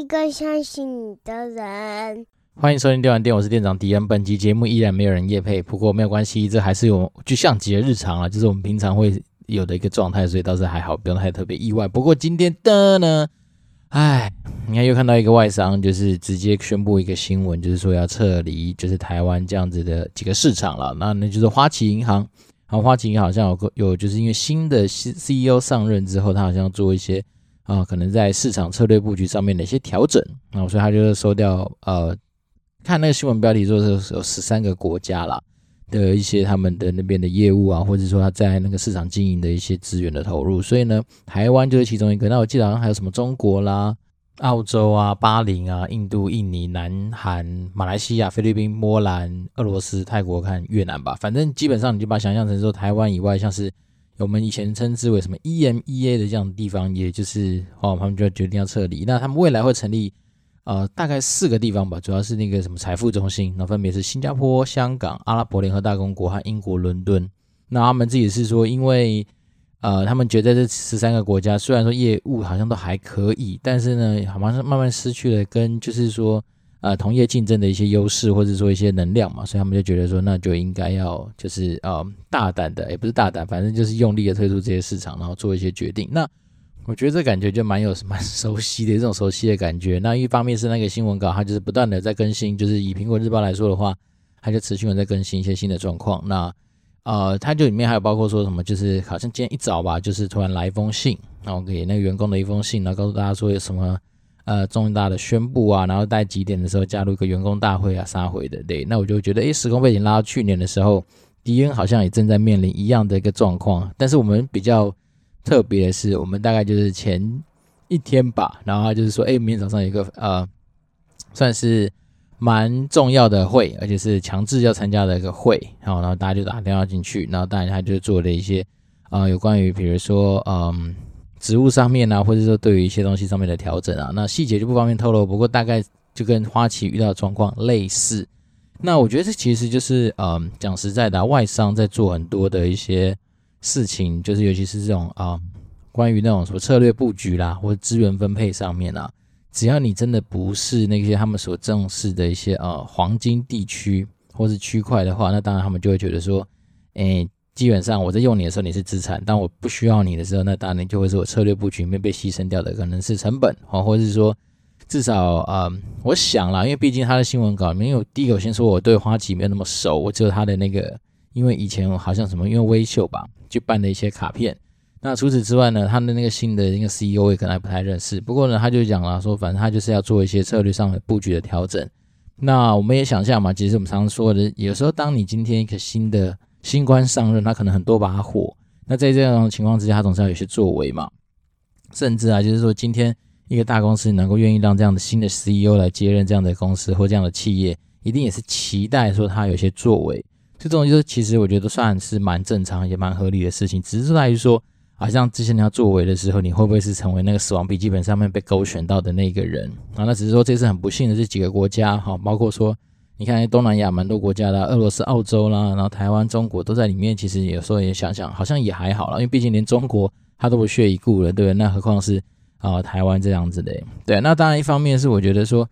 一个相信你的人。欢迎收听电玩店，我是店长迪恩。本集节目依然没有人夜配，不过没有关系，这还是有就像极了日常啊，就是我们平常会有的一个状态，所以倒是还好，不用太特别意外。不过今天的呢，哎，你看又看到一个外商，就是直接宣布一个新闻，就是说要撤离，就是台湾这样子的几个市场了。那那就是花旗银行。然后花旗银行好像有个有，就是因为新的 C C E O 上任之后，他好像做一些啊，可能在市场策略布局上面的一些调整，那所以他就是收掉呃。看那个新闻标题说是有十三个国家啦的一些他们的那边的业务啊，或者说他在那个市场经营的一些资源的投入，所以呢，台湾就是其中一个。那我记得好像还有什么中国啦、澳洲啊、巴林啊、印度、印尼、南韩、马来西亚、菲律宾、波兰、俄罗斯、泰国看越南吧，反正基本上你就把它想象成说台湾以外，像是我们以前称之为什么 EMEA 的这样的地方，也就是哦，他们就决定要撤离。那他们未来会成立。呃，大概四个地方吧，主要是那个什么财富中心，那分别是新加坡、香港、阿拉伯联合大公国和英国伦敦。那他们自己是说，因为呃，他们觉得这十三个国家虽然说业务好像都还可以，但是呢，好像慢慢失去了跟就是说呃同业竞争的一些优势，或者说一些能量嘛，所以他们就觉得说，那就应该要就是呃大胆的，也不是大胆，反正就是用力的退出这些市场，然后做一些决定。那我觉得这感觉就蛮有 蛮熟悉的这种熟悉的感觉。那一方面是那个新闻稿，它就是不断的在更新，就是以苹果日报来说的话，它就持续的在更新一些新的状况。那呃，它就里面还有包括说什么，就是好像今天一早吧，就是突然来一封信，然后给那个员工的一封信，然后告诉大家说有什么呃重大的宣布啊，然后在几点的时候加入一个员工大会啊，杀回的。对，那我就觉得，诶，时空背景拉到去年的时候，迪恩好像也正在面临一样的一个状况，但是我们比较。特别的是，我们大概就是前一天吧，然后就是说，哎，明天早上有一个呃，算是蛮重要的会，而且是强制要参加的一个会，然后然后大家就打电话进去，然后当然他就做了一些呃，有关于比如说嗯，职务上面啊，或者说对于一些东西上面的调整啊，那细节就不方便透露，不过大概就跟花旗遇到的状况类似。那我觉得这其实就是嗯，讲实在的，外商在做很多的一些。事情就是，尤其是这种啊，关于那种什么策略布局啦，或者资源分配上面啊，只要你真的不是那些他们所重视的一些呃黄金地区或是区块的话，那当然他们就会觉得说，诶，基本上我在用你的时候你是资产，当我不需要你的时候，那当然就会是我策略布局里面被牺牲掉的，可能是成本啊，或者是说至少啊、我想啦，因为毕竟他的新闻稿没有第一个，先说我对花旗没有那么熟，我只有他的那个。因为以前好像什么，因为微秀吧，就办的一些卡片。那除此之外呢，他的那个新的那个 CEO 也可能还不太认识。不过呢，他就讲了说，反正他就是要做一些策略上的布局的调整。那我们也想象嘛，其实我们常常说的，有时候当你今天一个新的新官上任，他可能很多把火。那在这样的情况之下，他总是要有些作为嘛。甚至啊，就是说今天一个大公司能够愿意让这样的新的 CEO 来接任这样的公司或这样的企业，一定也是期待说他有些作为。这种就是，其实我觉得算是蛮正常也蛮合理的事情，只是在于说，好像之前你要作为的时候，你会不会是成为那个死亡笔记本上面被勾选到的那个人啊？那只是说这次很不幸的这几个国家哈，包括说你看东南亚蛮多国家的，俄罗斯、澳洲啦，然后台湾、中国都在里面。其实有时候也想想，好像也还好了，因为毕竟连中国他都不屑一顾了，对不对？那何况是啊台湾这样子的？对，那当然一方面是我觉得说，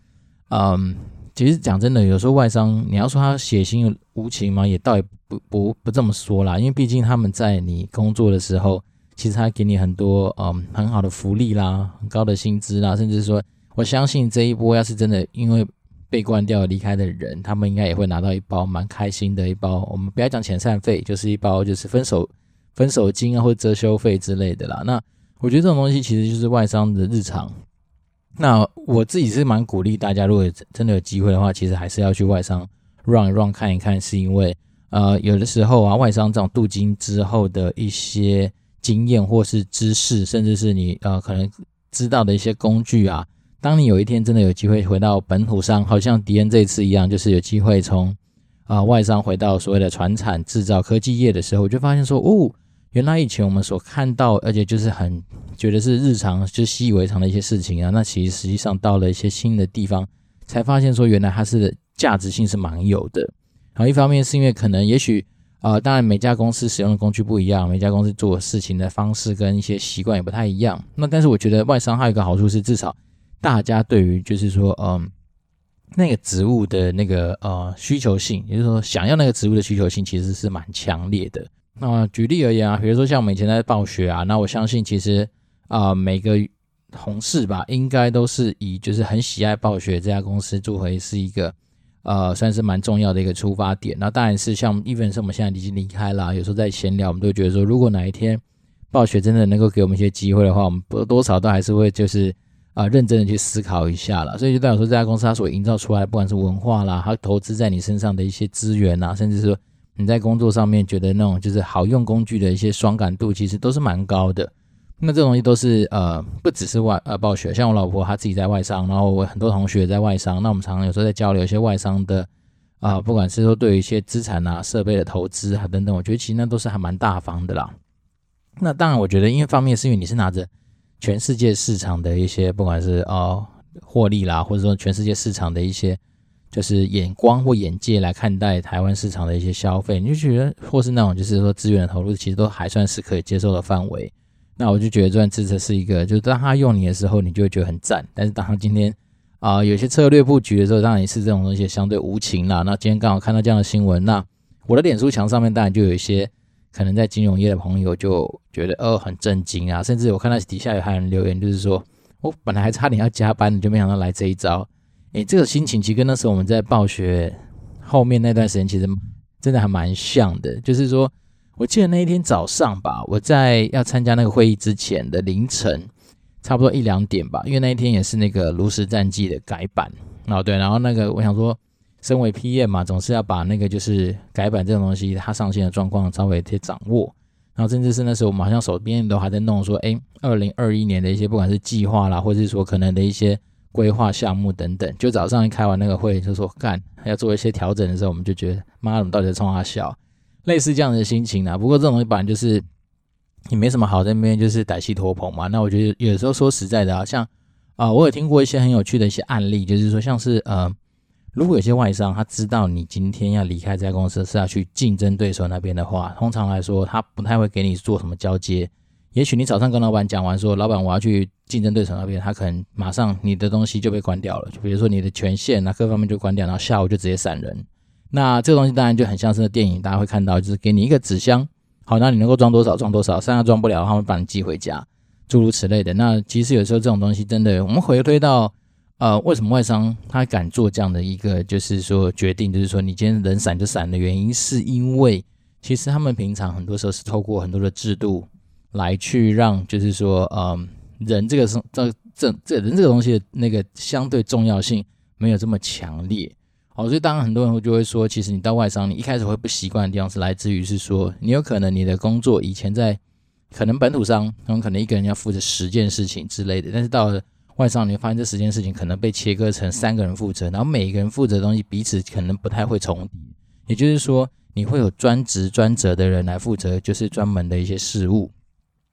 嗯。其实讲真的，有时候外商你要说他血腥无情嘛，也倒也不不不这么说啦。因为毕竟他们在你工作的时候，其实他给你很多嗯很好的福利啦，很高的薪资啦，甚至说我相信这一波要是真的因为被关掉离开的人，他们应该也会拿到一包蛮开心的一包。我们不要讲遣散费，就是一包就是分手分手金啊，或者遮羞费之类的啦。那我觉得这种东西其实就是外商的日常。那我自己是蛮鼓励大家，如果真的有机会的话，其实还是要去外商转一转看一看，是因为呃，有的时候啊，外商这种镀金之后的一些经验或是知识，甚至是你呃可能知道的一些工具啊，当你有一天真的有机会回到本土上，好像迪恩这一次一样，就是有机会从啊、外商回到所谓的传产制造科技业的时候，我就发现说，哦。原来以前我们所看到，而且就是很觉得是日常，就习以为常的一些事情啊，那其实实际上到了一些新的地方，才发现说原来它是价值性是蛮有的。然后一方面是因为可能也许呃，当然每家公司使用的工具不一样，每家公司做事情的方式跟一些习惯也不太一样。那但是我觉得外商还有一个好处是，至少大家对于就是说，嗯，那个植物的那个呃需求性，也就是说想要那个植物的需求性，其实是蛮强烈的。那举例而言啊，比如说像我们以前在暴雪啊，那我相信其实啊、每个同事吧，应该都是以就是很喜爱暴雪这家公司作为是一个。呃，算是蛮重要的一个出发点。那当然是像，even 是我们现在已经离开了，有时候在闲聊，我们都觉得说，如果哪一天暴雪真的能够给我们一些机会的话，我们多多少都还是会就是啊、认真的去思考一下了。所以就代表说，这家公司它所营造出来，不管是文化啦，它投资在你身上的一些资源啊，甚至说你在工作上面觉得那种就是好用工具的一些爽感度，其实都是蛮高的。那这东西都是呃，不只是外呃暴雪，像我老婆她自己在外商，然后我很多同学在外商，那我们常常有时候在交流一些外商的啊、不管是说对于一些资产啊、设备的投资啊等等，我觉得其实那都是还蛮大方的啦。那当然，我觉得因为方面是因为你是拿着全世界市场的一些，不管是呃获利啦，或者说全世界市场的一些就是眼光或眼界来看待台湾市场的一些消费，你就觉得或是那种就是说资源的投入，其实都还算是可以接受的范围。那我就觉得这段支持是一个，就是当他用你的时候，你就会觉得很赞。但是当他今天啊、有些策略布局的时候，当然是这种东西相对无情啦。那今天刚好看到这样的新闻，那我的脸书墙上面当然就有一些可能在金融业的朋友就觉得哦很震惊啊，甚至我看到底下有还有人留言，就是说我本来还差点要加班，你就没想到来这一招。诶，这个心情其实跟那时候我们在暴雪后面那段时间其实真的还蛮像的，就是说。我记得那一天早上吧，我在要参加那个会议之前的凌晨，差不多一两点吧，因为那一天也是那个炉石战记的改版，哦对，然后那个我想说，身为 PM 嘛，总是要把那个就是改版这种东西，它上线的状况稍微贴掌握，然后甚至是那时候我们好像手边都还在弄说，哎，二零二一年的一些不管是计划啦，或者是说可能的一些规划项目等等，就早上一开完那个会就说干要做一些调整的时候，我们就觉得妈，我们到底在冲他笑？类似这样的心情啊，不过这种东西本来就是你没什么好在那边就是歹戏拖棚嘛。那我觉得有时候说实在的啊，像啊、我有听过一些很有趣的一些案例，就是说像是呃，如果有些外商他知道你今天要离开这家公司是要去竞争对手那边的话，通常来说他不太会给你做什么交接。也许你早上跟老板讲完说，老板我要去竞争对手那边，他可能马上你的东西就被关掉了，就比如说你的权限啊各方面就关掉，然后下午就直接闪人。那这个东西当然就很像是那电影，大家会看到，就是给你一个纸箱，好，那你能够装多少装多少，剩下装不了，他们把你寄回家，诸如此类的。那其实有时候这种东西真的，我们回推到，呃，为什么外商他敢做这样的一个，就是说决定，就是说你今天人闪就闪的原因，是因为其实他们平常很多时候是透过很多的制度来去让，就是说，嗯、呃，人这个是这这这人这个东西的那个相对重要性没有这么强烈。哦，所以当然很多人就会说，其实你到外商，你一开始会不习惯的地方是来自于是说，你有可能你的工作以前在可能本土商，可能一个人要负责十件事情之类的，但是到了外商，你会发现这十件事情可能被切割成三个人负责，然后每一个人负责的东西彼此可能不太会重叠，也就是说，你会有专职专责的人来负责，就是专门的一些事务。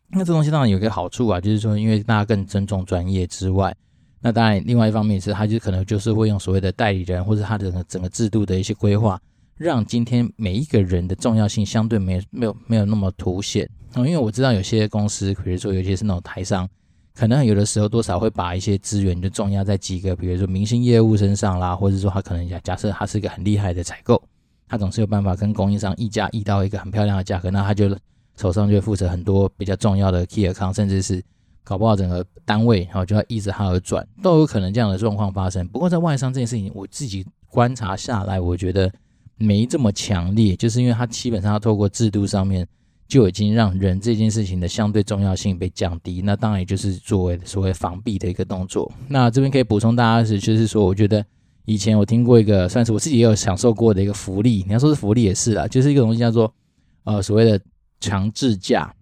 那这东西当然有一个好处啊，就是说，因为大家更尊重专业之外。那当然，另外一方面是，他就可能就是会用所谓的代理人，或者他的整个制度的一些规划，让今天每一个人的重要性相对没没有没有那么凸显。因为我知道有些公司，比如说尤其是那种台商，可能有的时候多少会把一些资源就重压在几个，比如说明星业务身上啦，或者说他可能假假设他是一个很厉害的采购，他总是有办法跟供应商议价议到一个很漂亮的价格，那他就手上就负责很多比较重要的 key 康甚至是。搞不好整个单位，然后就要依着他而转，都有可能这样的状况发生。不过在外商这件事情，我自己观察下来，我觉得没这么强烈，就是因为他基本上要透过制度上面就已经让人这件事情的相对重要性被降低。那当然也就是作为所谓防避的一个动作。那这边可以补充大家是，就是说，我觉得以前我听过一个，算是我自己也有享受过的一个福利。你要说是福利也是啦，就是一个东西叫做呃所谓的强制假。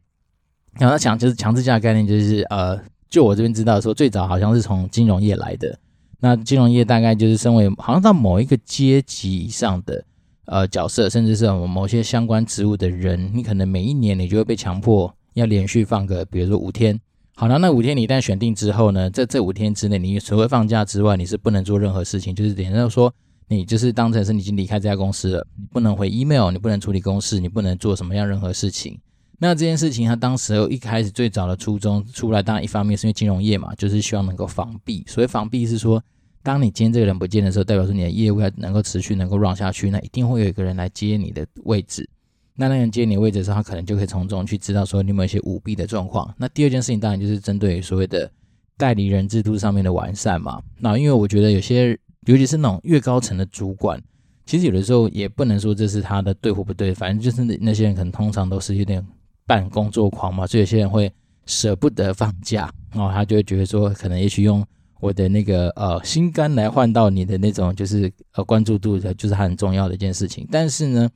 然后强就是强制价概念，就是呃，就我这边知道说，最早好像是从金融业来的。那金融业大概就是身为好像到某一个阶级以上的呃角色，甚至是我某些相关职务的人，你可能每一年你就会被强迫要连续放个，比如说五天。好了，那五天你一旦选定之后呢，在这五天之内，你除了放假之外，你是不能做任何事情，就是等于说你就是当成是你已经离开这家公司了，你不能回 email，你不能处理公事，你不能做什么样任何事情。那这件事情，他当时一开始最早的初衷出来，当然一方面是因为金融业嘛，就是希望能够防弊。所谓防弊是说，当你今天这个人不见的时候，代表说你的业务要能够持续能够 run 下去，那一定会有一个人来接你的位置。那那人接你位置的时候，他可能就可以从中去知道说你有没有一些舞弊的状况。那第二件事情当然就是针对所谓的代理人制度上面的完善嘛。那因为我觉得有些，尤其是那种越高层的主管，其实有的时候也不能说这是他的对或不对，反正就是那些人可能通常都是有点。半工作狂嘛，所以有些人会舍不得放假，然后他就会觉得说，可能也许用我的那个呃心肝来换到你的那种就是呃关注度的，就是很重要的一件事情。但是呢，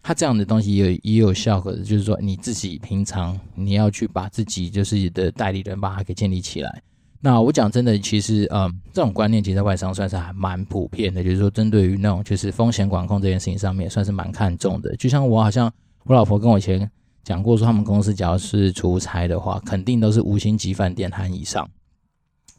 他这样的东西也有也有效果的，就是说你自己平常你要去把自己就是你的代理人把它给建立起来。那我讲真的，其实嗯、这种观念其实在外商算是还蛮普遍的，就是说针对于那种就是风险管控这件事情上面，算是蛮看重的。就像我好像我老婆跟我以前。讲过说，他们公司只要是出差的话，肯定都是五星级饭店含以上。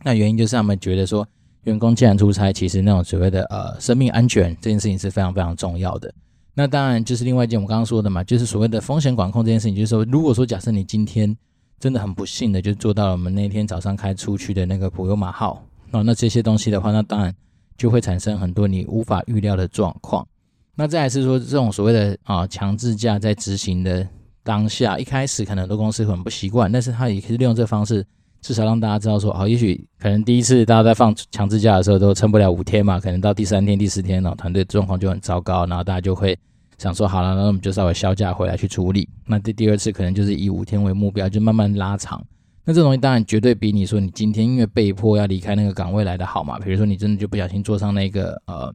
那原因就是他们觉得说，员工既然出差，其实那种所谓的呃生命安全这件事情是非常非常重要的。那当然就是另外一件我们刚刚说的嘛，就是所谓的风险管控这件事情，就是说，如果说假设你今天真的很不幸的就做到了我们那天早上开出去的那个普悠玛号，那那这些东西的话，那当然就会产生很多你无法预料的状况。那再来是说这种所谓的啊强制假在执行的。当下一开始可能很多公司很不习惯，但是他也可以利用这方式，至少让大家知道说，好，也许可能第一次大家在放强制假的时候都撑不了五天嘛，可能到第三天、第四天呢，团队状况就很糟糕，然后大家就会想说，好了，那我们就稍微销假回来去处理。那第第二次可能就是以五天为目标，就慢慢拉长。那这东西当然绝对比你说你今天因为被迫要离开那个岗位来的好嘛。比如说你真的就不小心坐上那个呃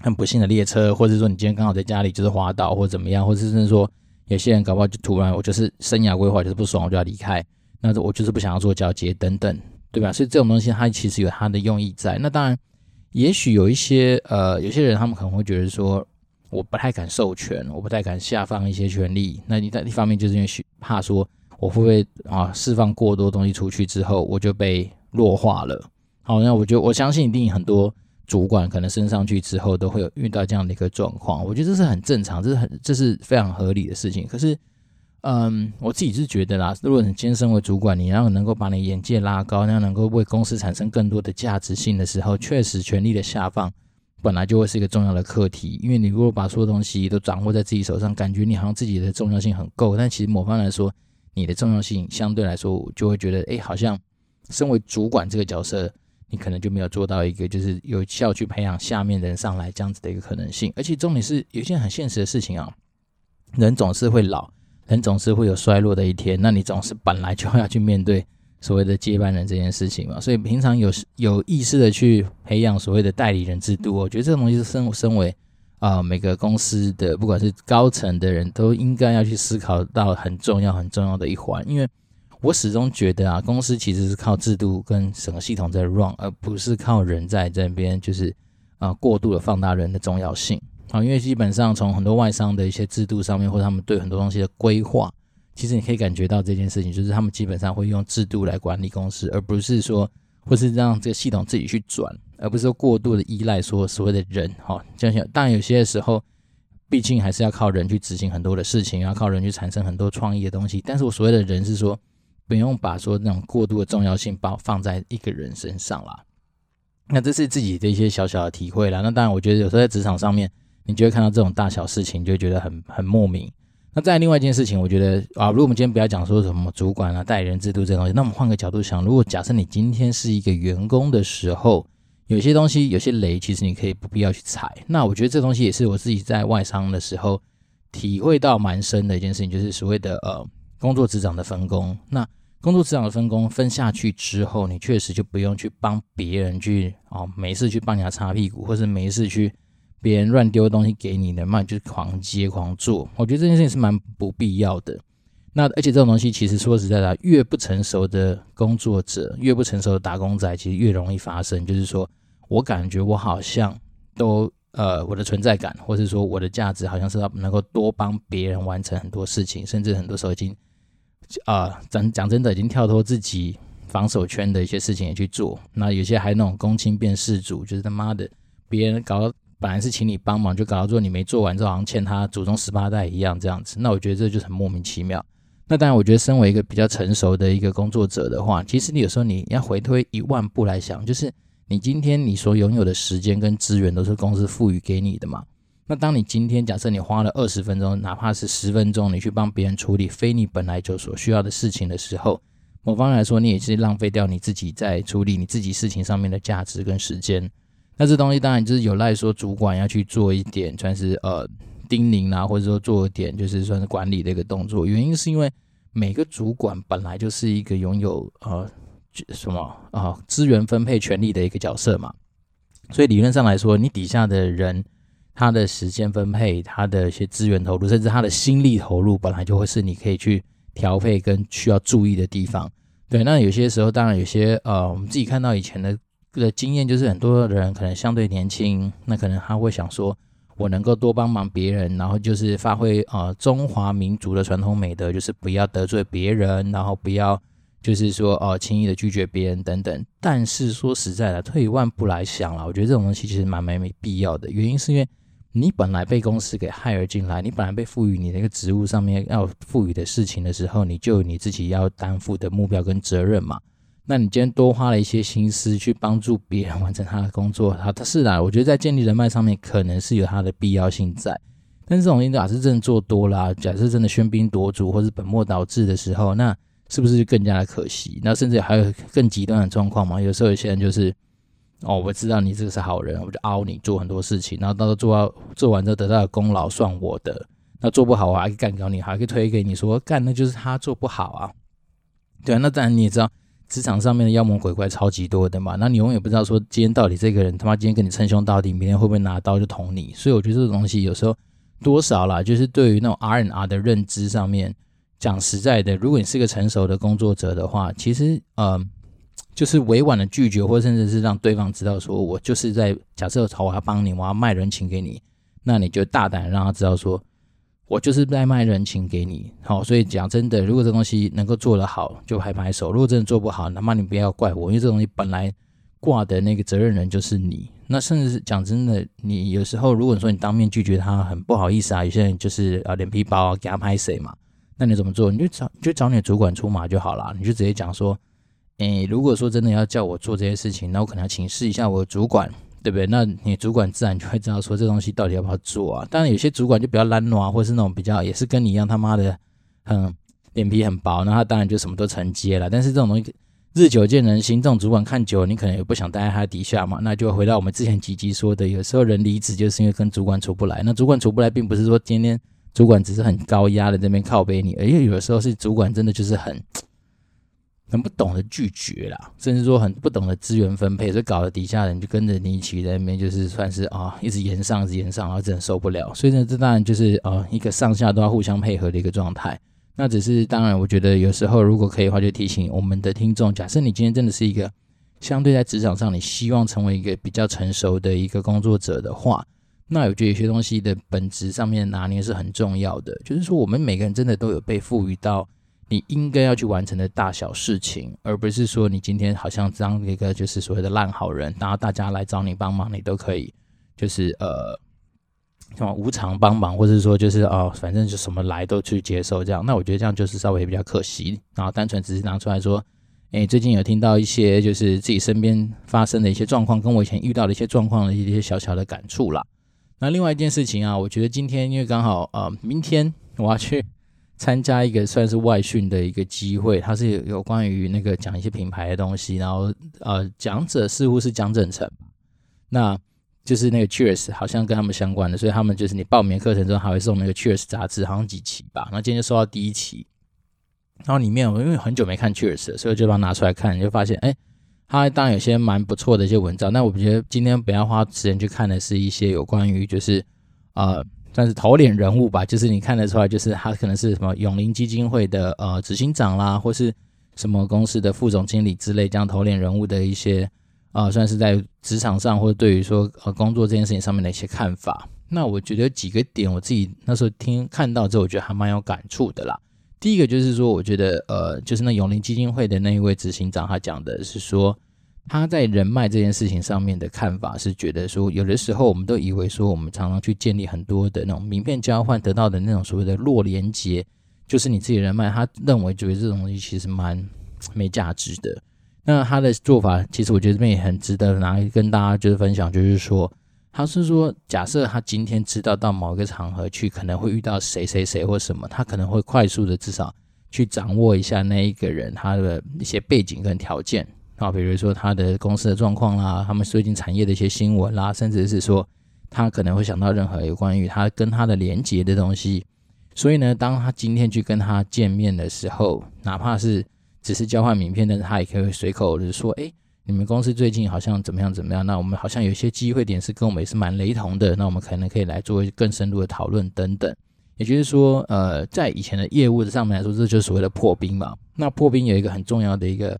很不幸的列车，或者说你今天刚好在家里就是滑倒或怎么样，或者是说。有些人搞不好就突然，我就是生涯规划就是不爽，我就要离开。那我就是不想要做交接等等，对吧？所以这种东西它其实有它的用意在。那当然，也许有一些呃，有些人他们可能会觉得说，我不太敢授权，我不太敢下放一些权利。那你在一方面就是因为怕说我会不会啊释放过多东西出去之后，我就被弱化了。好，那我觉得我相信一定很多。主管可能升上去之后都会有遇到这样的一个状况，我觉得这是很正常，这是很这是非常合理的事情。可是，嗯，我自己是觉得啦，如果你今天身为主管，你要能够把你眼界拉高，那样能够为公司产生更多的价值性的时候，确实权力的下放本来就会是一个重要的课题。因为你如果把所有东西都掌握在自己手上，感觉你好像自己的重要性很够，但其实某方来说，你的重要性相对来说就会觉得，哎，好像身为主管这个角色。你可能就没有做到一个就是有效去培养下面人上来这样子的一个可能性，而且重点是有一件很现实的事情啊，人总是会老，人总是会有衰落的一天，那你总是本来就要去面对所谓的接班人这件事情嘛，所以平常有有意识的去培养所谓的代理人制度，我觉得这个东西是身身为啊、每个公司的不管是高层的人都应该要去思考到很重要很重要的一环，因为。我始终觉得啊，公司其实是靠制度跟整个系统在 run，而不是靠人在这边就是啊过度的放大人的重要性啊。因为基本上从很多外商的一些制度上面，或者他们对很多东西的规划，其实你可以感觉到这件事情，就是他们基本上会用制度来管理公司，而不是说或是让这个系统自己去转，而不是说过度的依赖说所谓的人哈。这样，当然有些时候，毕竟还是要靠人去执行很多的事情，要靠人去产生很多创意的东西。但是我所谓的人是说。不用把说那种过度的重要性包放在一个人身上啦。那这是自己的一些小小的体会啦。那当然，我觉得有时候在职场上面，你就会看到这种大小事情，就会觉得很很莫名。那再另外一件事情，我觉得啊，如果我们今天不要讲说什么主管啊、代理人制度这些东西，那我们换个角度想，如果假设你今天是一个员工的时候，有些东西、有些雷，其实你可以不必要去踩。那我觉得这东西也是我自己在外商的时候体会到蛮深的一件事情，就是所谓的呃工作职掌的分工。那工作职掌的分工分下去之后，你确实就不用去帮别人去哦，没事去帮人家擦屁股，或是没事去别人乱丢东西给你的，那你就狂接狂做。我觉得这件事情是蛮不必要的。那而且这种东西其实说实在的，越不成熟的工作者，越不成熟的打工仔，其实越容易发生。就是说我感觉我好像都呃，我的存在感，或是说我的价值，好像是要能够多帮别人完成很多事情，甚至很多时候已经。啊，讲讲真的，已经跳脱自己防守圈的一些事情也去做。那有些还那种公亲变事主，就是他妈的，别人搞本来是请你帮忙，就搞到说你没做完之后，好像欠他祖宗十八代一样这样子。那我觉得这就很莫名其妙。那当然，我觉得身为一个比较成熟的一个工作者的话，其实你有时候你要回推一万步来想，就是你今天你所拥有的时间跟资源都是公司赋予给你的嘛。那当你今天假设你花了二十分钟，哪怕是十分钟，你去帮别人处理非你本来就所需要的事情的时候，某方面来说，你也是浪费掉你自己在处理你自己事情上面的价值跟时间。那这东西当然就是有赖说主管要去做一点，算是呃叮咛啊，或者说做一点就是算是管理的一个动作。原因是因为每个主管本来就是一个拥有呃什么啊资源分配权利的一个角色嘛，所以理论上来说，你底下的人他的时间分配、他的一些资源投入，甚至他的心力投入，本来就会是你可以去调配跟需要注意的地方。对，那有些时候当然有些呃，我们自己看到以前的。的经验就是很多人可能相对年轻，那可能他会想说，我能够多帮忙别人，然后就是发挥呃中华民族的传统美德，就是不要得罪别人，然后不要就是说呃轻易的拒绝别人等等。但是说实在的，退一万步来想了，我觉得这种东西其实蛮没没必要的。原因是因为你本来被公司给 hire 进来，你本来被赋予你那个职务上面要赋予的事情的时候，你就有你自己要担负的目标跟责任嘛。那你今天多花了一些心思去帮助别人完成他的工作，好，他是啦，我觉得在建立人脉上面可能是有它的必要性在，但是这种事假设真的做多了，假设真的喧宾夺主或是本末倒置的时候，那是不是就更加的可惜？那甚至还有更极端的状况嘛？有时候有些人就是，哦，我知道你这个是好人，我就凹你做很多事情，然后到时候做到做完之后得到的功劳算我的，那做不好我还可以干掉你，还可以推给你说干，那就是他做不好啊，对啊，那当然你也知道。职场上面的妖魔鬼怪超级多的嘛，那你永远不知道说今天到底这个人他妈今天跟你称兄道弟，明天会不会拿刀就捅你？所以我觉得这个东西有时候多少啦，就是对于那种 R N R 的认知上面，讲实在的，如果你是个成熟的工作者的话，其实呃，就是委婉的拒绝，或甚至是让对方知道说我就是在假设好我要帮你，我要卖人情给你，那你就大胆让他知道说。我就是在卖人情给你，好，所以讲真的，如果这东西能够做得好，就拍拍手；如果真的做不好，那么你不要怪我，因为这东西本来挂的那个责任人就是你。那甚至是讲真的，你有时候如果说你当面拒绝他，很不好意思啊，有些人就是啊脸皮薄啊，给他拍谁嘛？那你怎么做？你就找你就找你的主管出马就好了，你就直接讲说，诶，如果说真的要叫我做这些事情，那我可能要请示一下我的主管。对不对？那你主管自然就会知道说这东西到底要不要做啊。当然有些主管就比较懒惰啊，或是那种比较也是跟你一样他妈的很脸皮很薄，那他当然就什么都承接了。但是这种东西日久见人心，这种主管看久了，你可能也不想待在他底下嘛。那就回到我们之前几集说的，有时候人离职就是因为跟主管处不来。那主管处不来，并不是说今天主管只是很高压的这边靠背你，而且有的时候是主管真的就是很。很不懂得拒绝啦，甚至说很不懂得资源分配，所以搞得底下人就跟着你一起在那边，就是算是啊，一直延上，一直延上，然后真的受不了。所以呢，这当然就是啊，一个上下都要互相配合的一个状态。那只是当然，我觉得有时候如果可以的话，就提醒我们的听众，假设你今天真的是一个相对在职场上，你希望成为一个比较成熟的一个工作者的话，那我觉得有些东西的本质上面拿捏是很重要的。就是说，我们每个人真的都有被赋予到。你应该要去完成的大小事情，而不是说你今天好像当一个就是所谓的烂好人，然后大家来找你帮忙，你都可以就是呃什么无偿帮忙，或者说就是哦，反正就什么来都去接受这样。那我觉得这样就是稍微比较可惜，然后单纯只是拿出来说，哎，最近有听到一些就是自己身边发生的一些状况，跟我以前遇到的一些状况的一些小小的感触啦。那另外一件事情啊，我觉得今天因为刚好呃明天我要去。参加一个算是外训的一个机会，它是有有关于那个讲一些品牌的东西，然后呃讲者似乎是江振诚，那就是那个 Cheers 好像跟他们相关的，所以他们就是你报名课程中还会送那个 Cheers 杂志，好像几期吧，那今天就收到第一期，然后里面我因为很久没看 Cheers，所以就把它拿出来看，就发现哎，它当然有些蛮不错的一些文章，但我觉得今天不要花时间去看的是一些有关于就是呃。算是头脸人物吧，就是你看得出来，就是他可能是什么永龄基金会的呃执行长啦，或是什么公司的副总经理之类这样头脸人物的一些啊、算是在职场上或者对于说呃工作这件事情上面的一些看法。那我觉得几个点，我自己那时候听看到之后，我觉得还蛮有感触的啦。第一个就是说，我觉得呃，就是那永龄基金会的那一位执行长，他讲的是说。他在人脉这件事情上面的看法是觉得说，有的时候我们都以为说，我们常常去建立很多的那种名片交换得到的那种所谓的弱连结，就是你自己人脉。他认为觉得这种东西其实蛮没价值的。那他的做法，其实我觉得这边也很值得拿来跟大家就是分享，就是说，他是说，假设他今天知道到某一个场合去，可能会遇到谁谁谁或什么，他可能会快速的至少。去掌握一下那一个人他的一些背景跟条件啊，比如说他的公司的状况啦，他们最近产业的一些新闻啦，甚至是说他可能会想到任何有关于他跟他的连接的东西。所以呢，当他今天去跟他见面的时候，哪怕是只是交换名片，但是他也可以随口的说：“哎，你们公司最近好像怎么样怎么样？那我们好像有些机会点是跟我们也是蛮雷同的，那我们可能可以来做更深入的讨论等等。”也就是说，呃，在以前的业务的上面来说，这就是所谓的破冰嘛。那破冰有一个很重要的一个，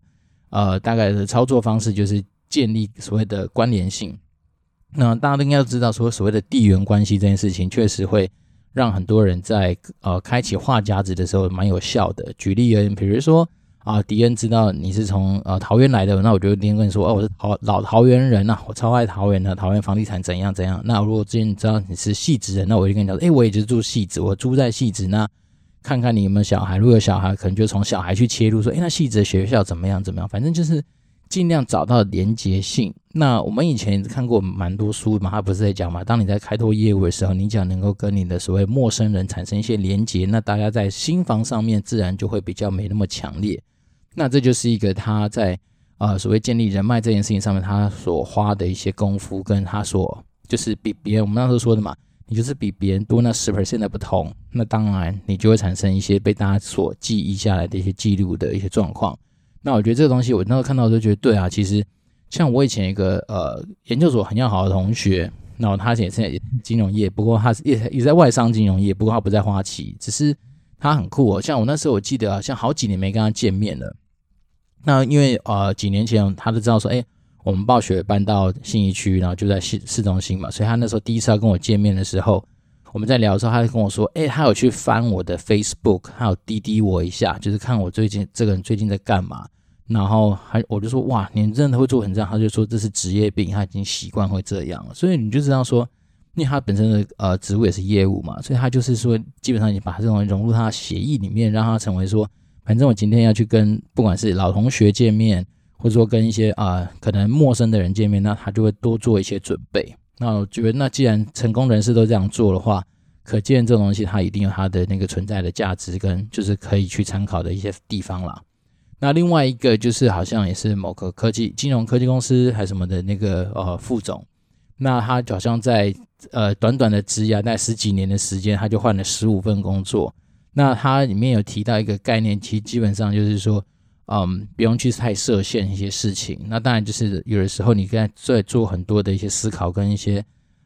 呃，大概的操作方式就是建立所谓的关联性。那大家都应该都知道，说所谓的地缘关系这件事情，确实会让很多人在呃开启话匣子的时候蛮有效的。举例而言，比如说。啊，迪恩知道你是从呃桃园来的，那我就今天跟你说，哦，我是桃老桃园人呐、我超爱桃园的，桃园房地产怎样怎样。那如果之前你知道你是戏子人，那我就跟你讲，诶、我也就是住戏子，我住在戏子，那看看你有没有小孩，如果有小孩，可能就从小孩去切入，说，诶、那汐止的学校怎么样怎么样，反正就是尽量找到连结性。那我们以前看过蛮多书嘛，他不是在讲嘛，当你在开拓业务的时候，你讲能够跟你的所谓陌生人产生一些连结，那大家在心防上面自然就会比较没那么强烈。那这就是一个他在呃所谓建立人脉这件事情上面，他所花的一些功夫，跟他所就是比别人我们那时候说的嘛，你就是比别人多那十 percent 的不同，那当然你就会产生一些被大家所记忆下来的一些记录的一些状况。那我觉得这个东西，我那时候看到就觉得对啊，其实像我以前一个呃研究所很要好的同学，那他也是在金融业，不过他是也也在外商金融业，不过他不在花旗，只是。他很酷哦，像我那时候我记得啊，像好几年没跟他见面了。那因为呃几年前他都知道说，哎，我们暴雪搬到信义区，然后就在市市中心嘛，所以他那时候第一次要跟我见面的时候，我们在聊的时候，他就跟我说，哎，他有去翻我的 Facebook，还有滴滴我一下，就是看我最近这个人最近在干嘛。然后还我就说，哇，你真的会做很这样？他就说这是职业病，他已经习惯会这样了。所以你就知道说。因为他本身的呃职务也是业务嘛，所以他就是说，基本上你把这种融入他的协议里面，让他成为说，反正我今天要去跟不管是老同学见面，或者说跟一些啊、可能陌生的人见面，那他就会多做一些准备。那我觉得，那既然成功人士都这样做的话，可见这种东西它一定有它的那个存在的价值，跟就是可以去参考的一些地方啦。那另外一个就是好像也是某个科技金融科技公司还是什么的那个呃副总，那他好像在。呃，短短的职涯，在十几年的时间，他就换了十五份工作。那他里面有提到一个概念，其实基本上就是说，嗯，不用去太设限一些事情。那当然就是有的时候你在在做很多的一些思考跟一些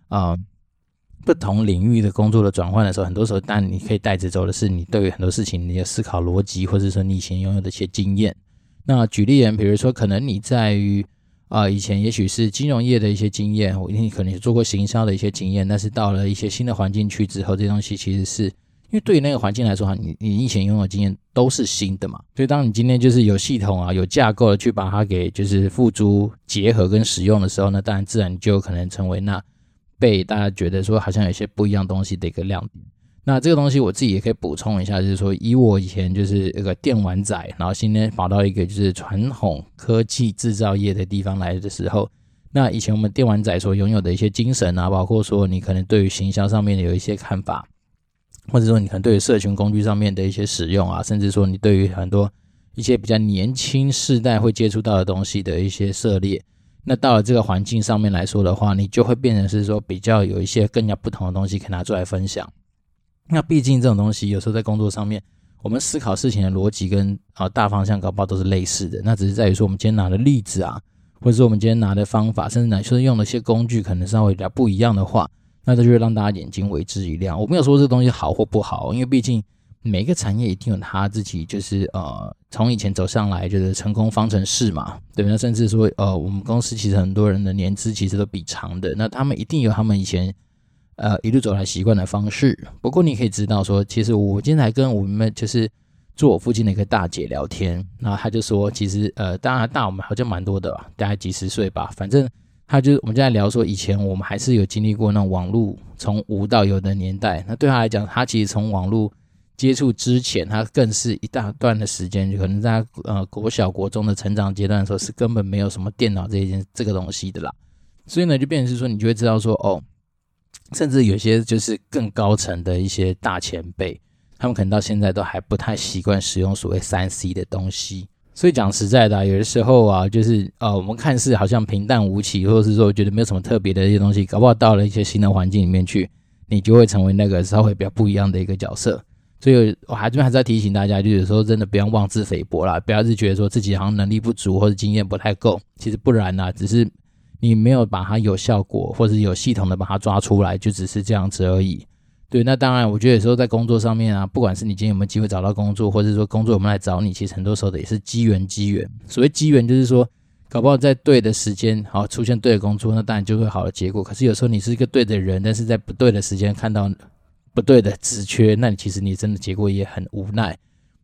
啊、不同领域的工作的转换的时候，很多时候，但你可以带着走的是你对于很多事情你的思考逻辑，或者说你以前拥有的一些经验。那举例人，比如说可能你在于。啊，以前也许是金融业的一些经验，我你可能也做过行销的一些经验，但是到了一些新的环境去之后，这东西其实是因为对于那个环境来说哈，你你以前拥有的经验都是新的嘛，所以当你今天就是有系统啊、有架构的去把它给就是付诸结合跟使用的时候呢，当然自然就有可能成为那被大家觉得说好像有些不一样东西的一个亮点。那这个东西我自己也可以补充一下，就是说，以我以前就是一个电玩仔，然后今天跑到一个就是传统科技制造业的地方来的时候，那以前我们电玩仔所拥有的一些精神啊，包括说你可能对于行销上面有一些看法，或者说你可能对于社群工具上面的一些使用啊，甚至说你对于很多一些比较年轻世代会接触到的东西的一些涉猎，那到了这个环境上面来说的话，你就会变成是说比较有一些更加不同的东西可以拿出来分享。那毕竟这种东西有时候在工作上面，我们思考事情的逻辑跟啊大方向搞不好都是类似的。那只是在于说，我们今天拿的例子啊，或者说我们今天拿的方法，甚至呢就是用的一些工具，可能稍微比较不一样的话，那这就会让大家眼睛为之一亮。我没有说这东西好或不好，因为毕竟每个产业一定有他自己就是呃从以前走上来就是成功方程式嘛，对？那甚至说呃我们公司其实很多人的年资其实都比长的，那他们一定有他们以前。呃，一路走来习惯的方式。不过你可以知道说，其实我今天来跟我们就是坐我附近的一个大姐聊天，然后她就说，其实呃，当然大我们好像蛮多的，大概几十岁吧，反正他就是我们就在聊说，以前我们还是有经历过那种网络从无到有的年代。那对他来讲，他其实从网络接触之前，他更是一大段的时间，就可能在呃国小国中的成长阶段的时候，是根本没有什么电脑这件这个东西的啦。所以呢，就变成是说，你就会知道说，哦，甚至有些就是更高层的一些大前辈。他们可能到现在都还不太习惯使用所谓三 C 的东西，所以讲实在的，有的时候啊，就是呃，我们看似好像平淡无奇，或者是说觉得没有什么特别的一些东西，搞不好到了一些新的环境里面去，你就会成为那个稍微比较不一样的一个角色。所以我还这边还是要提醒大家，就有时候真的不要妄自菲薄啦，不要是觉得说自己好像能力不足或者经验不太够，其实不然呐，只是你没有把它有效果或者有系统的把它抓出来，就只是这样子而已。对，那当然，我觉得有时候在工作上面啊，不管是你今天有没有机会找到工作，或者说工作有没有来找你，其实很多时候的也是机缘，机缘。所谓机缘，就是说，搞不好在对的时间，好出现对的工作，那当然就会好的结果。可是有时候你是一个对的人，但是在不对的时间看到不对的职缺，那你其实你真的结果也很无奈。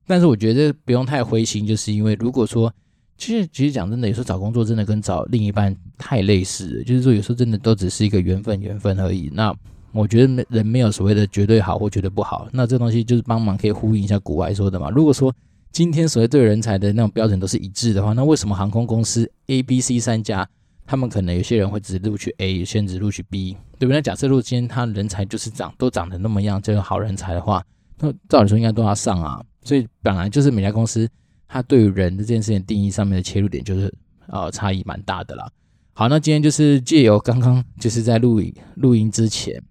但是我觉得不用太灰心，就是因为如果说，其实其实讲真的，有时候找工作真的跟找另一半太类似了，就是说有时候真的都只是一个缘分，缘分而已。那。我觉得没人没有所谓的绝对好或绝对不好，那这东西就是帮忙可以呼应一下古外说的嘛。如果说今天所谓对人才的那种标准都是一致的话，那为什么航空公司 A、B、C 三家，他们可能有些人会只录取 A，有些人只录取 B，对不对？那假设如果今天他人才就是长都长得那么样，这个好人才的话，那照理说应该都要上啊。所以本来就是每家公司它对于人的这件事情定义上面的切入点就是呃差异蛮大的啦。好，那今天就是借由刚刚就是在录影录音之前。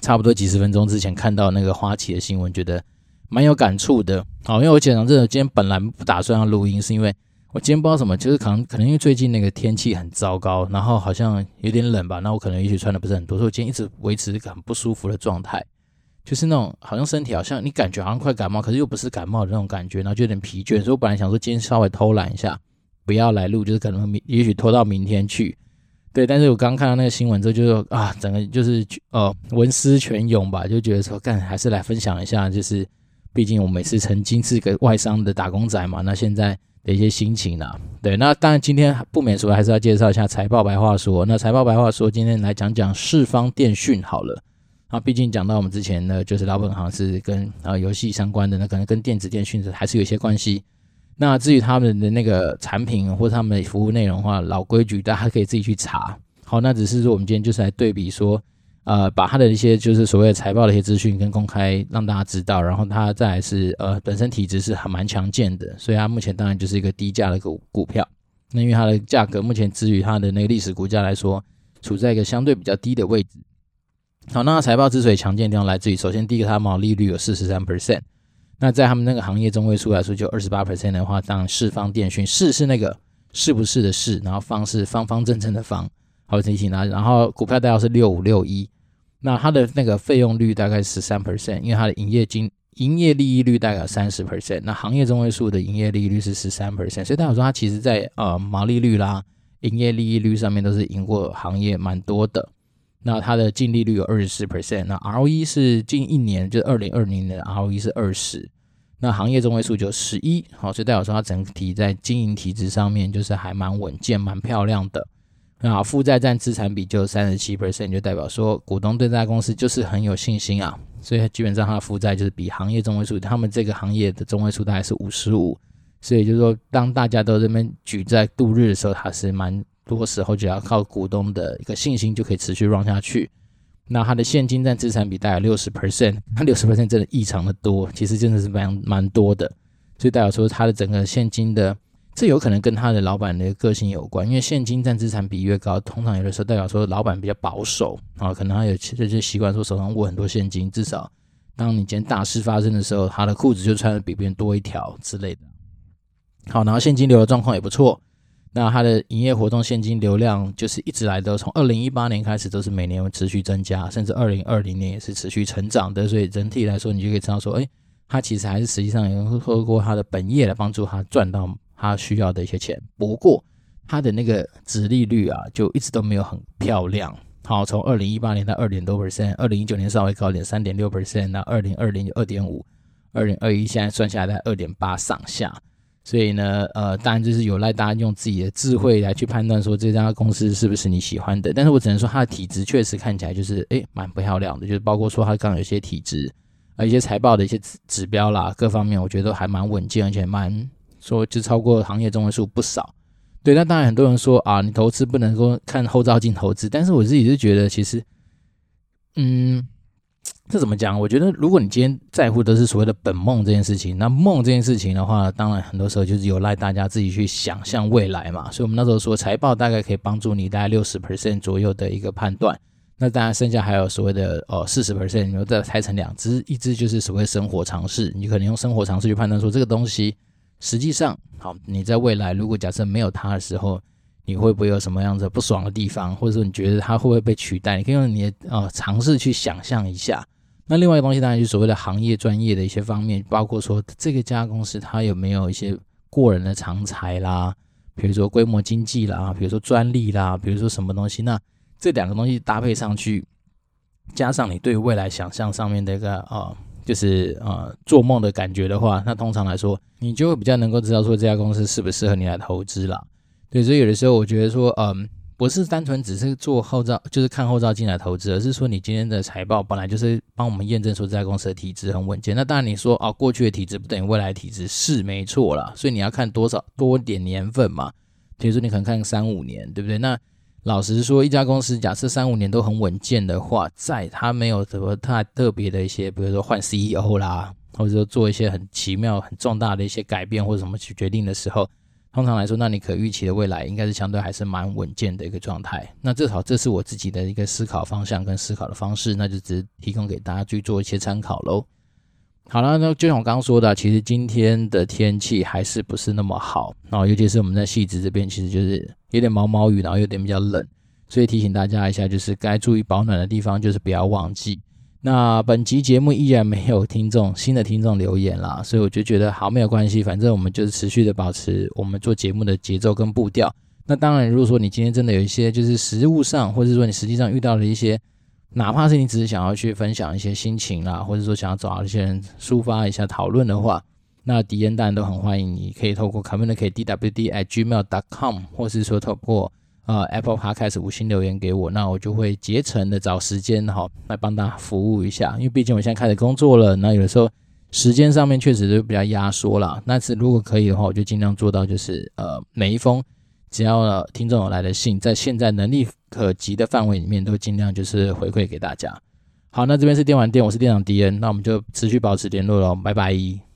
差不多几十分钟之前看到那个花旗的新闻，觉得蛮有感触的。好，因为我讲真的，今天本来不打算要录音，是因为我今天不知道什么，就是可能可能因为最近那个天气很糟糕，然后好像有点冷吧，那我可能也许穿的不是很多，所以我今天一直维持一个很不舒服的状态，就是那种好像身体好像你感觉好像快感冒，可是又不是感冒的那种感觉，然后就有点疲倦，所以我本来想说今天稍微偷懒一下，不要来录，就是可能明也许拖到明天去。对，但是我刚刚看到那个新闻之后，就说啊，整个就是呃文思泉涌吧，就觉得说干还是来分享一下，就是毕竟我们也是曾经是个外商的打工仔嘛，那现在的一些心情啊，对，那当然今天不免说还是要介绍一下财报白话说，那财报白话说今天来讲讲四方电讯好了，啊，毕竟讲到我们之前呢，就是老本行是跟啊游戏相关的，那可能跟电子电讯还是有些关系。那至于他们的那个产品或者他们的服务内容的话，老规矩，大家可以自己去查。好，那只是说我们今天就是来对比说，呃，把他的一些就是所谓的财报的一些资讯跟公开让大家知道，然后他再来是呃本身体质是还蛮强健的，所以它目前当然就是一个低价的股股票。那因为它的价格目前至于它的那个历史股价来说，处在一个相对比较低的位置。好，那财报之所以强健地方来自于，首先第一个它毛利率有四十三 percent。那在他们那个行业中位数来说，就二十八 percent 的话，当然世方电讯，世是那个是不是的是，然后方是方方正正的方，好提醒啊。然后股票代号是六五六一，那它的那个费用率大概十三 percent，因为它的营业金营业利益率大概三十 percent，那行业中位数的营业利益率是十三 percent，所以代表说它其实在呃毛利率啦、营业利益率上面都是赢过行业蛮多的。那它的净利率有二十四 percent，那 ROE 是近一年，就是二零二零年的 ROE 是二十，那行业中位数就十一，好，所以代表说它整体在经营体质上面就是还蛮稳健、蛮漂亮的。那负债占资产比就三十七 percent，就代表说股东对这家公司就是很有信心啊，所以基本上它的负债就是比行业中位数，他们这个行业的中位数大概是五十五，所以就是说当大家都这边举债度日的时候，它是蛮。多时候就要靠股东的一个信心就可以持续 run 下去。那它的现金占资产比大概六十 percent，它六十 percent 真的异常的多，其实真的是蛮蛮多的。所以代表说它的整个现金的，这有可能跟他的老板的个性有关，因为现金占资产比越高，通常有的时候代表说老板比较保守啊，可能他有这些习惯说手上握很多现金，至少当你今天大事发生的时候，他的裤子就穿的比别人多一条之类的。好，然后现金流的状况也不错。那它的营业活动现金流量就是一直来的，从二零一八年开始都是每年持续增加，甚至二零二零年也是持续成长的。所以整体来说，你就可以知道说，哎，它其实还是实际上也会透过它的本业来帮助它赚到它需要的一些钱。不过，它的那个殖利率啊，就一直都没有很漂亮。好，从二零一八年到二点多 percent，二零一九年稍微高点三点六 percent，那二零二零二点五。二零二一现在算下来在二点八上下。所以呢，呃，当然就是有赖大家用自己的智慧来去判断说这家公司是不是你喜欢的。但是我只能说它的体质确实看起来就是诶蛮不漂亮的，就是包括说它刚刚有些体质，啊一些财报的一些指指标啦，各方面我觉得都还蛮稳健，而且蛮说就超过行业中位数不少。对，那当然很多人说啊，你投资不能够看后照镜投资，但是我自己是觉得其实，嗯。这怎么讲？我觉得，如果你今天在乎的是所谓的本梦这件事情，那梦这件事情的话，当然很多时候就是有赖大家自己去想象未来嘛。所以，我们那时候说财报大概可以帮助你大概六十 percent 左右的一个判断。那当然，剩下还有所谓的哦四十 percent，你再拆成两支，一支就是所谓生活常识，你可能用生活常识去判断说这个东西实际上好，你在未来如果假设没有它的时候，你会不会有什么样子不爽的地方，或者说你觉得它会不会被取代？你可以用你的呃尝试去想象一下。那另外一个东西当然就是所谓的行业专业的一些方面，包括说这个家公司它有没有一些过人的长才啦，比如说规模经济啦，比如说专利啦，比如说什么东西。那这两个东西搭配上去，加上你对未来想象上面的一个啊、呃，就是呃做梦的感觉的话，那通常来说，你就会比较能够知道说这家公司适不适合你来投资啦。对，所以有的时候我觉得说，嗯。不是单纯只是做后照，就是看后照进来投资，而是说你今天的财报本来就是帮我们验证说这家公司的体质很稳健。那当然你说哦，过去的体质不等于未来体质是没错啦，所以你要看多少多点年份嘛。比如说你可能看三五年，对不对？那老实说，一家公司假设三五年都很稳健的话，在它没有什么太特别的一些，比如说换 CEO 啦，或者说做一些很奇妙、很重大的一些改变或者什么去决定的时候。通常来说，那你可预期的未来应该是相对还是蛮稳健的一个状态。那至少这是我自己的一个思考方向跟思考的方式，那就只提供给大家去做一些参考喽。好了，那就像我刚刚说的，其实今天的天气还是不是那么好，然后尤其是我们在汐止这边，其实就是有点毛毛雨，然后有点比较冷，所以提醒大家一下，就是该注意保暖的地方，就是不要忘记。那本集节目依然没有听众新的听众留言啦，所以我就觉得好，没有关系，反正我们就是持续的保持我们做节目的节奏跟步调。那当然，如果说你今天真的有一些就是实务上，或者说你实际上遇到了一些，哪怕是你只是想要去分享一些心情啦，或者说想要找一些人抒发一下讨论的话，那迪恩当然都很欢迎，你可以透过 communicate.dwd@gmail.com，或是说透过。啊、呃、Apple Podcast 五星留言给我，那我就会竭诚的找时间哈来帮大家服务一下，因为毕竟我现在开始工作了，那有的时候时间上面确实是比较压缩啦。那是如果可以的话，我就尽量做到，就是呃每一封只要、听众有来的信，在现在能力可及的范围里面，都尽量就是回馈给大家。好，那这边是电玩店，我是店长迪恩，那我们就持续保持联络喽，拜拜。